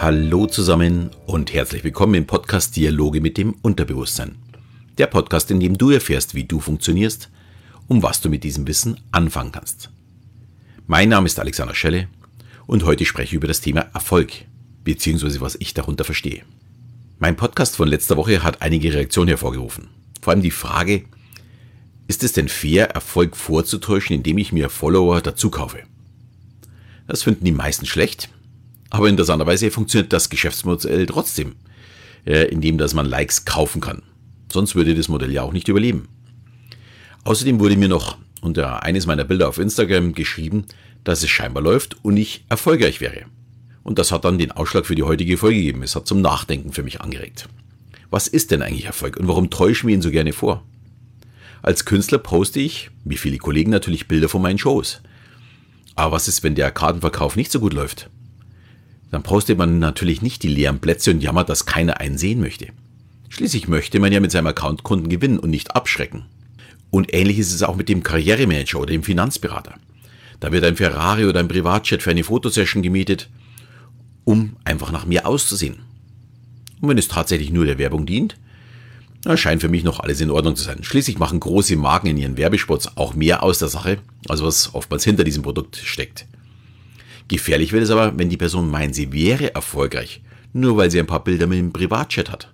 Hallo zusammen und herzlich willkommen im Podcast Dialoge mit dem Unterbewusstsein. Der Podcast, in dem du erfährst, wie du funktionierst und was du mit diesem Wissen anfangen kannst. Mein Name ist Alexander Schelle und heute spreche ich über das Thema Erfolg, beziehungsweise was ich darunter verstehe. Mein Podcast von letzter Woche hat einige Reaktionen hervorgerufen. Vor allem die Frage, ist es denn fair, Erfolg vorzutäuschen, indem ich mir Follower dazu kaufe? Das finden die meisten schlecht, aber interessanterweise funktioniert das Geschäftsmodell trotzdem, äh, indem dass man Likes kaufen kann. Sonst würde das Modell ja auch nicht überleben. Außerdem wurde mir noch unter eines meiner Bilder auf Instagram geschrieben, dass es scheinbar läuft und ich erfolgreich wäre. Und das hat dann den Ausschlag für die heutige Folge gegeben. Es hat zum Nachdenken für mich angeregt. Was ist denn eigentlich Erfolg und warum täuschen wir ihn so gerne vor? Als Künstler poste ich, wie viele Kollegen natürlich, Bilder von meinen Shows. Aber was ist, wenn der Kartenverkauf nicht so gut läuft? Dann postet man natürlich nicht die leeren Plätze und jammert, dass keiner einen sehen möchte. Schließlich möchte man ja mit seinem Account Kunden gewinnen und nicht abschrecken. Und ähnlich ist es auch mit dem Karrieremanager oder dem Finanzberater. Da wird ein Ferrari oder ein Privatjet für eine Fotosession gemietet, um einfach nach mir auszusehen. Und wenn es tatsächlich nur der Werbung dient, na, scheint für mich noch alles in Ordnung zu sein. Schließlich machen große Marken in ihren Werbespots auch mehr aus der Sache, als was oftmals hinter diesem Produkt steckt. Gefährlich wird es aber, wenn die Person meint, sie wäre erfolgreich, nur weil sie ein paar Bilder mit dem Privatchat hat.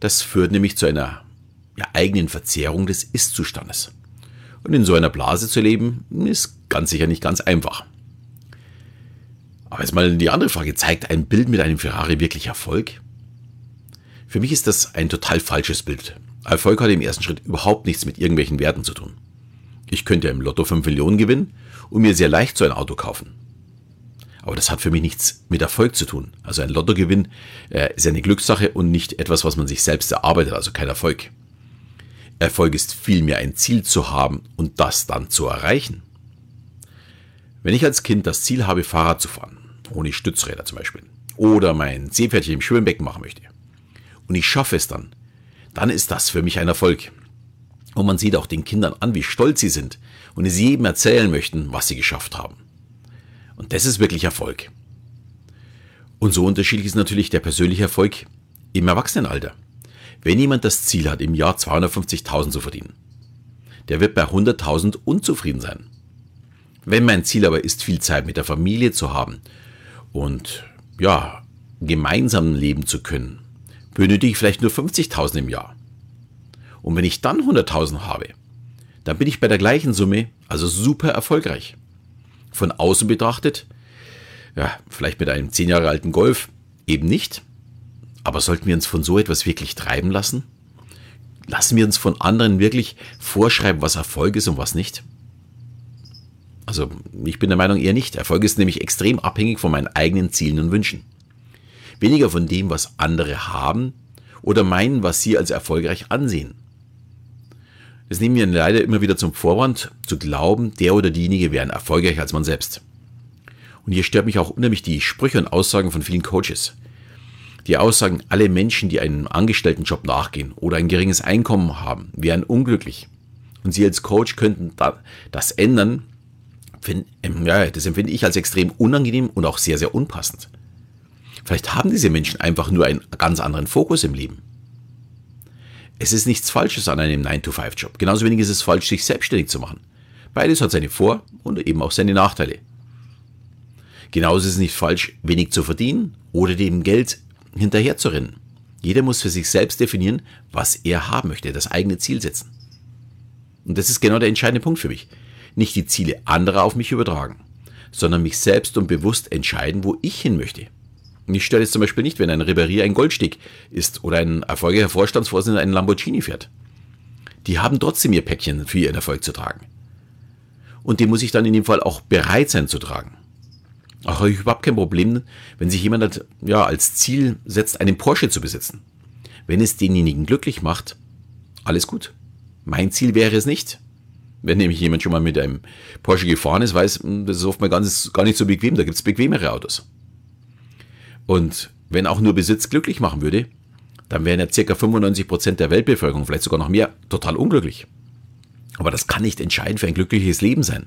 Das führt nämlich zu einer ja, eigenen Verzehrung des Ist-Zustandes. Und in so einer Blase zu leben, ist ganz sicher nicht ganz einfach. Aber jetzt mal die andere Frage, zeigt ein Bild mit einem Ferrari wirklich Erfolg? Für mich ist das ein total falsches Bild. Erfolg hat im ersten Schritt überhaupt nichts mit irgendwelchen Werten zu tun. Ich könnte im Lotto 5 Millionen gewinnen und mir sehr leicht so ein Auto kaufen. Aber das hat für mich nichts mit Erfolg zu tun. Also ein Lottogewinn äh, ist eine Glückssache und nicht etwas, was man sich selbst erarbeitet, also kein Erfolg. Erfolg ist vielmehr ein Ziel zu haben und das dann zu erreichen. Wenn ich als Kind das Ziel habe, Fahrrad zu fahren, ohne Stützräder zum Beispiel, oder mein Seepferdchen im Schwimmbecken machen möchte, und ich schaffe es dann, dann ist das für mich ein Erfolg. Und man sieht auch den Kindern an, wie stolz sie sind und es jedem erzählen möchten, was sie geschafft haben. Und das ist wirklich Erfolg. Und so unterschiedlich ist natürlich der persönliche Erfolg im Erwachsenenalter. Wenn jemand das Ziel hat, im Jahr 250.000 zu verdienen, der wird bei 100.000 unzufrieden sein. Wenn mein Ziel aber ist, viel Zeit mit der Familie zu haben und ja, gemeinsam leben zu können, benötige ich vielleicht nur 50.000 im Jahr. Und wenn ich dann 100.000 habe, dann bin ich bei der gleichen Summe also super erfolgreich. Von außen betrachtet, ja, vielleicht mit einem 10 Jahre alten Golf, eben nicht. Aber sollten wir uns von so etwas wirklich treiben lassen? Lassen wir uns von anderen wirklich vorschreiben, was Erfolg ist und was nicht? Also ich bin der Meinung eher nicht. Erfolg ist nämlich extrem abhängig von meinen eigenen Zielen und Wünschen. Weniger von dem, was andere haben oder meinen, was sie als erfolgreich ansehen. Das nehmen wir leider immer wieder zum Vorwand, zu glauben, der oder diejenige wären erfolgreicher als man selbst. Und hier stört mich auch unheimlich die Sprüche und Aussagen von vielen Coaches. Die Aussagen, alle Menschen, die einem Angestelltenjob nachgehen oder ein geringes Einkommen haben, wären unglücklich. Und Sie als Coach könnten das ändern. Ähm, das empfinde ich als extrem unangenehm und auch sehr, sehr unpassend. Vielleicht haben diese Menschen einfach nur einen ganz anderen Fokus im Leben. Es ist nichts Falsches an einem 9-to-5-Job. Genauso wenig ist es falsch, sich selbstständig zu machen. Beides hat seine Vor- und eben auch seine Nachteile. Genauso ist es nicht falsch, wenig zu verdienen oder dem Geld hinterherzurennen. Jeder muss für sich selbst definieren, was er haben möchte, das eigene Ziel setzen. Und das ist genau der entscheidende Punkt für mich. Nicht die Ziele anderer auf mich übertragen, sondern mich selbst und bewusst entscheiden, wo ich hin möchte. Mich stört es zum Beispiel nicht, wenn ein Ribéry ein Goldstick ist oder ein erfolgreicher Vorstandsvorsitzender einen Lamborghini fährt. Die haben trotzdem ihr Päckchen für ihren Erfolg zu tragen. Und den muss ich dann in dem Fall auch bereit sein zu tragen. Auch habe ich überhaupt kein Problem, wenn sich jemand ja, als Ziel setzt, einen Porsche zu besitzen. Wenn es denjenigen glücklich macht, alles gut. Mein Ziel wäre es nicht. Wenn nämlich jemand schon mal mit einem Porsche gefahren ist, weiß, das ist oft gar nicht so bequem. Da gibt es bequemere Autos. Und wenn auch nur Besitz glücklich machen würde, dann wären ja ca. 95% der Weltbevölkerung, vielleicht sogar noch mehr, total unglücklich. Aber das kann nicht entscheidend für ein glückliches Leben sein.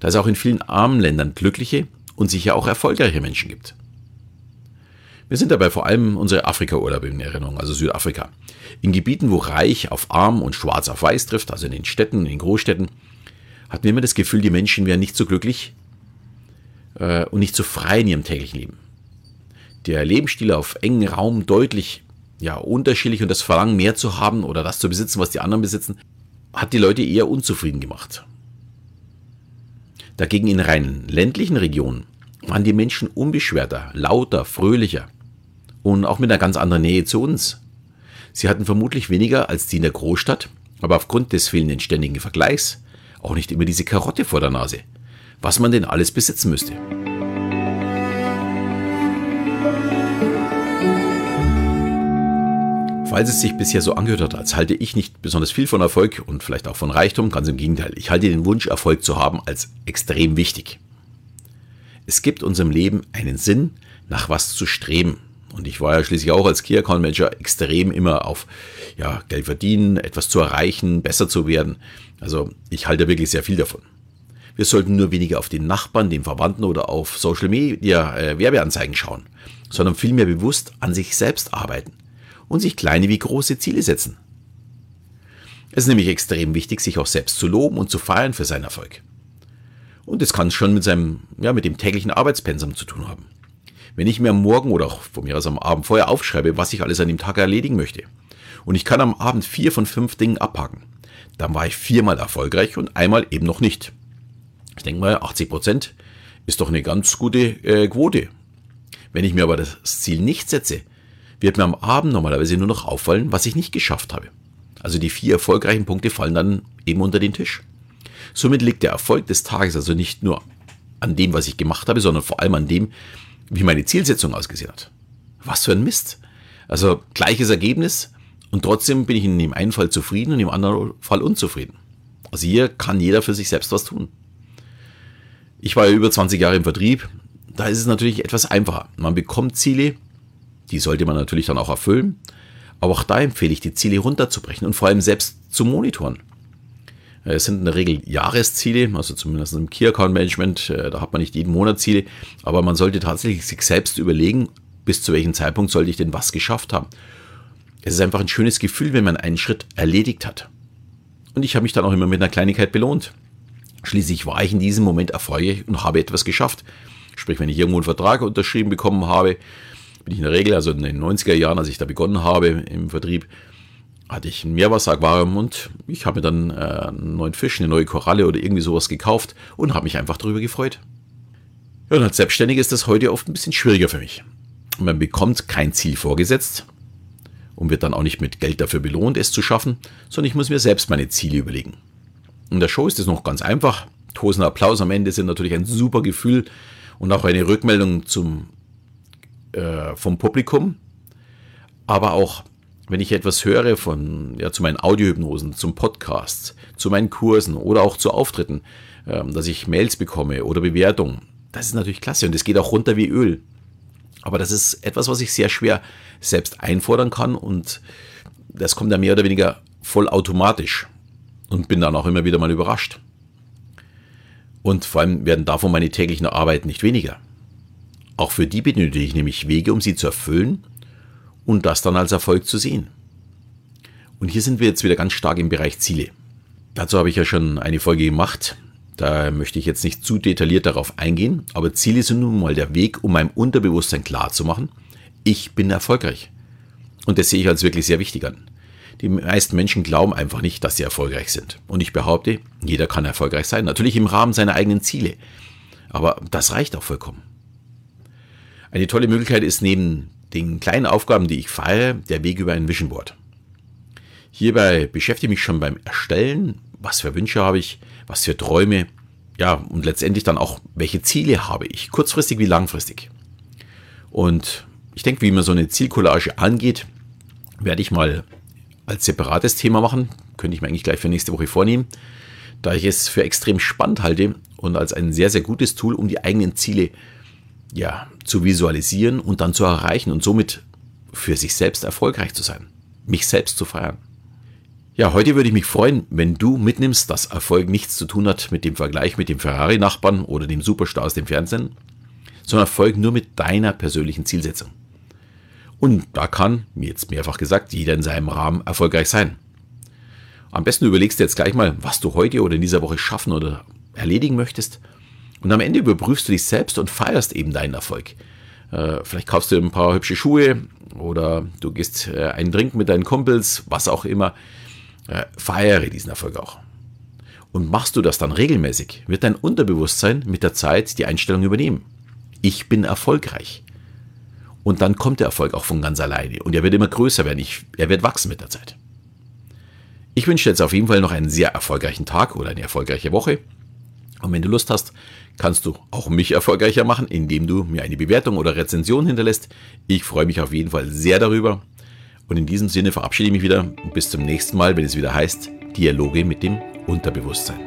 Da es auch in vielen armen Ländern glückliche und sicher auch erfolgreiche Menschen gibt. Mir sind dabei vor allem unsere Afrika-Urlaube in Erinnerung, also Südafrika. In Gebieten, wo reich auf arm und schwarz auf weiß trifft, also in den Städten, in den Großstädten, hatten wir immer das Gefühl, die Menschen wären nicht so glücklich äh, und nicht so frei in ihrem täglichen Leben. Der Lebensstil auf engen Raum deutlich ja, unterschiedlich und das Verlangen, mehr zu haben oder das zu besitzen, was die anderen besitzen, hat die Leute eher unzufrieden gemacht. Dagegen in rein ländlichen Regionen waren die Menschen unbeschwerter, lauter, fröhlicher und auch mit einer ganz anderen Nähe zu uns. Sie hatten vermutlich weniger als die in der Großstadt, aber aufgrund des fehlenden ständigen Vergleichs auch nicht immer diese Karotte vor der Nase, was man denn alles besitzen müsste. Falls es sich bisher so angehört hat, als halte ich nicht besonders viel von Erfolg und vielleicht auch von Reichtum, ganz im Gegenteil, ich halte den Wunsch, Erfolg zu haben, als extrem wichtig. Es gibt unserem Leben einen Sinn, nach was zu streben. Und ich war ja schließlich auch als Key Account Manager extrem immer auf ja, Geld verdienen, etwas zu erreichen, besser zu werden. Also ich halte wirklich sehr viel davon. Wir sollten nur weniger auf den Nachbarn, den Verwandten oder auf Social Media äh, Werbeanzeigen schauen, sondern vielmehr bewusst an sich selbst arbeiten und sich kleine wie große Ziele setzen. Es ist nämlich extrem wichtig, sich auch selbst zu loben und zu feiern für seinen Erfolg. Und es kann schon mit seinem, ja, mit dem täglichen Arbeitspensum zu tun haben. Wenn ich mir am Morgen oder auch von mir aus am Abend vorher aufschreibe, was ich alles an dem Tag erledigen möchte, und ich kann am Abend vier von fünf Dingen abhaken, dann war ich viermal erfolgreich und einmal eben noch nicht. Ich denke mal, 80 Prozent ist doch eine ganz gute äh, Quote. Wenn ich mir aber das Ziel nicht setze, wird mir am Abend normalerweise nur noch auffallen, was ich nicht geschafft habe. Also die vier erfolgreichen Punkte fallen dann eben unter den Tisch. Somit liegt der Erfolg des Tages also nicht nur an dem, was ich gemacht habe, sondern vor allem an dem, wie meine Zielsetzung ausgesehen hat. Was für ein Mist. Also gleiches Ergebnis und trotzdem bin ich in dem einen Fall zufrieden und im anderen Fall unzufrieden. Also hier kann jeder für sich selbst was tun. Ich war ja über 20 Jahre im Vertrieb. Da ist es natürlich etwas einfacher. Man bekommt Ziele, die sollte man natürlich dann auch erfüllen. Aber auch da empfehle ich, die Ziele runterzubrechen und vor allem selbst zu monitoren. Es sind in der Regel Jahresziele, also zumindest im Key Account Management, äh, da hat man nicht jeden Monat Ziele, aber man sollte tatsächlich sich selbst überlegen, bis zu welchem Zeitpunkt sollte ich denn was geschafft haben. Es ist einfach ein schönes Gefühl, wenn man einen Schritt erledigt hat. Und ich habe mich dann auch immer mit einer Kleinigkeit belohnt. Schließlich war ich in diesem Moment erfolgreich und habe etwas geschafft. Sprich, wenn ich irgendwo einen Vertrag unterschrieben bekommen habe, bin ich in der Regel, also in den 90er Jahren, als ich da begonnen habe im Vertrieb, hatte ich ein Meerwasseraquarium und ich habe mir dann äh, einen neuen Fisch, eine neue Koralle oder irgendwie sowas gekauft und habe mich einfach darüber gefreut. Ja, und als Selbstständiger ist das heute oft ein bisschen schwieriger für mich. Man bekommt kein Ziel vorgesetzt und wird dann auch nicht mit Geld dafür belohnt, es zu schaffen, sondern ich muss mir selbst meine Ziele überlegen. In der Show ist es noch ganz einfach. Tosender Applaus am Ende sind natürlich ein super Gefühl und auch eine Rückmeldung zum, äh, vom Publikum. Aber auch wenn ich etwas höre von, ja, zu meinen Audiohypnosen, zum Podcast, zu meinen Kursen oder auch zu Auftritten, ähm, dass ich Mails bekomme oder Bewertungen, das ist natürlich klasse und es geht auch runter wie Öl. Aber das ist etwas, was ich sehr schwer selbst einfordern kann und das kommt dann mehr oder weniger vollautomatisch und bin dann auch immer wieder mal überrascht. Und vor allem werden davon meine täglichen Arbeiten nicht weniger. Auch für die benötige ich nämlich Wege, um sie zu erfüllen und das dann als Erfolg zu sehen. Und hier sind wir jetzt wieder ganz stark im Bereich Ziele. Dazu habe ich ja schon eine Folge gemacht. Da möchte ich jetzt nicht zu detailliert darauf eingehen, aber Ziele sind nun mal der Weg, um meinem Unterbewusstsein klarzumachen, ich bin erfolgreich. Und das sehe ich als wirklich sehr wichtig an. Die meisten Menschen glauben einfach nicht, dass sie erfolgreich sind. Und ich behaupte, jeder kann erfolgreich sein, natürlich im Rahmen seiner eigenen Ziele. Aber das reicht auch vollkommen. Eine tolle Möglichkeit ist neben den kleinen Aufgaben, die ich feiere, der Weg über ein Vision Board. Hierbei beschäftige ich mich schon beim Erstellen, was für Wünsche habe ich, was für Träume, ja, und letztendlich dann auch, welche Ziele habe ich, kurzfristig wie langfristig. Und ich denke, wie man so eine Zielcollage angeht, werde ich mal als separates Thema machen. Könnte ich mir eigentlich gleich für nächste Woche vornehmen, da ich es für extrem spannend halte und als ein sehr, sehr gutes Tool, um die eigenen Ziele ja, zu visualisieren und dann zu erreichen und somit für sich selbst erfolgreich zu sein, mich selbst zu feiern. Ja, heute würde ich mich freuen, wenn du mitnimmst, dass Erfolg nichts zu tun hat mit dem Vergleich mit dem Ferrari-Nachbarn oder dem Superstar aus dem Fernsehen, sondern Erfolg nur mit deiner persönlichen Zielsetzung. Und da kann, wie jetzt mehrfach gesagt, jeder in seinem Rahmen erfolgreich sein. Am besten überlegst du jetzt gleich mal, was du heute oder in dieser Woche schaffen oder erledigen möchtest. Und am Ende überprüfst du dich selbst und feierst eben deinen Erfolg. Äh, vielleicht kaufst du ein paar hübsche Schuhe oder du gehst äh, einen Trinken mit deinen Kumpels, was auch immer. Äh, feiere diesen Erfolg auch. Und machst du das dann regelmäßig, wird dein Unterbewusstsein mit der Zeit die Einstellung übernehmen. Ich bin erfolgreich. Und dann kommt der Erfolg auch von ganz alleine. Und er wird immer größer werden. Ich, er wird wachsen mit der Zeit. Ich wünsche dir jetzt auf jeden Fall noch einen sehr erfolgreichen Tag oder eine erfolgreiche Woche. Und wenn du Lust hast, kannst du auch mich erfolgreicher machen, indem du mir eine Bewertung oder Rezension hinterlässt. Ich freue mich auf jeden Fall sehr darüber. Und in diesem Sinne verabschiede ich mich wieder. Bis zum nächsten Mal, wenn es wieder heißt Dialoge mit dem Unterbewusstsein.